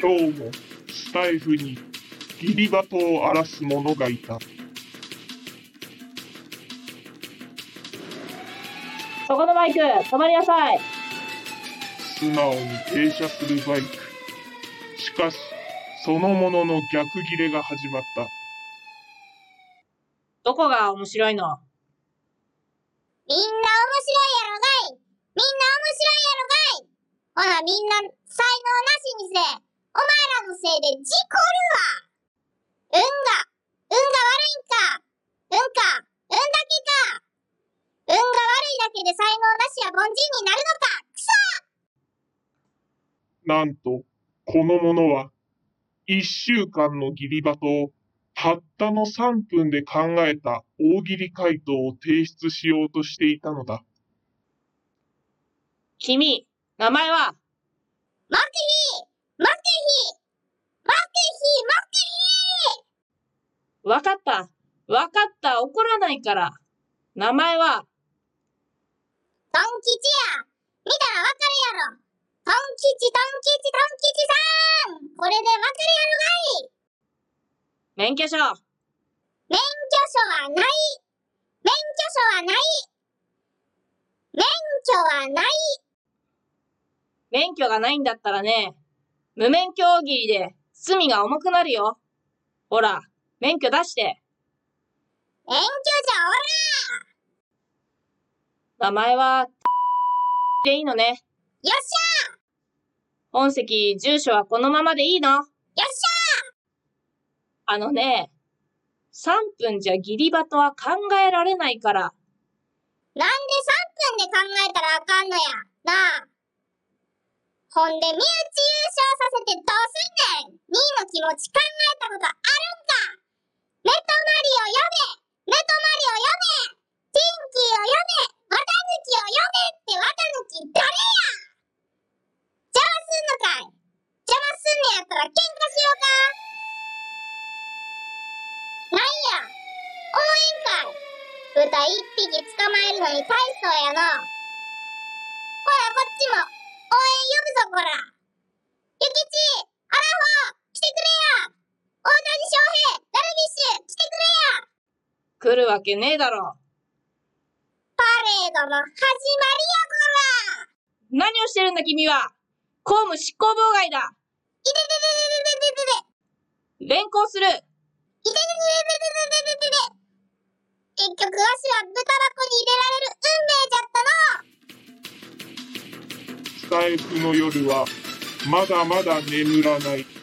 今日もスタイフにギリバトを荒らす者がいた。そこのバイク、止まりなさい。素直に停車するバイク。しかし、そのものの逆ギレが始まった。どこが面白いの？みんな面白いやろがいみんな面白いやろがいほなみんな才能なしにせお前らのせいで事故るわ。運が運が悪いんか。運か運だけか。運が悪いだけで才能なしや凡人になるのか。くそなんと、この者は、一週間のギリバトを、たったの3分で考えた大喜利回答を提出しようとしていたのだ。君、名前は？マクヒーマクヒーマクヒーマクヒーわかった。わかった。怒らないから。名前は、トン吉や。見たらわかるやろ。トン吉トン吉トン吉さん。これでわかるやろがい。免許証。免許証はない。免許証はない。免許はない。免許がないんだったらね、無免許大喜利で罪が重くなるよ。ほら、免許出して。免許じゃ名前は、でいいのね。おらよっし本籍、住所はこのままでいいのゃよっしあのね、3分じゃギリバトは考えられないから。ゃなんで3分で考えたらあかんのやなあほんで身内優勝させてどうすんねん ?2 位の気持ち考えたことあるんか。ネトマリを呼べネトマリを呼べティンキーを呼べ綿抜きを呼べって綿抜き誰や。邪魔すんのかい。邪魔すんねやったら喧嘩しようか。なんや。思えんかい。豚一匹捕まえるのに大層やの。ほら、こっちも、応援呼ぶぞ、こら。ゆきち、アラフォー、来てくれや。大谷翔平、ダルビッシュ、来てくれや。来るわけねえだろ。パレードの始まりや、こら。何をしてるんだ君は公務執行妨害だいててててててててて。連行するいててててててててて。結局、わしは豚箱に入れられる運命じゃタイフの夜は、まだまだ眠らない。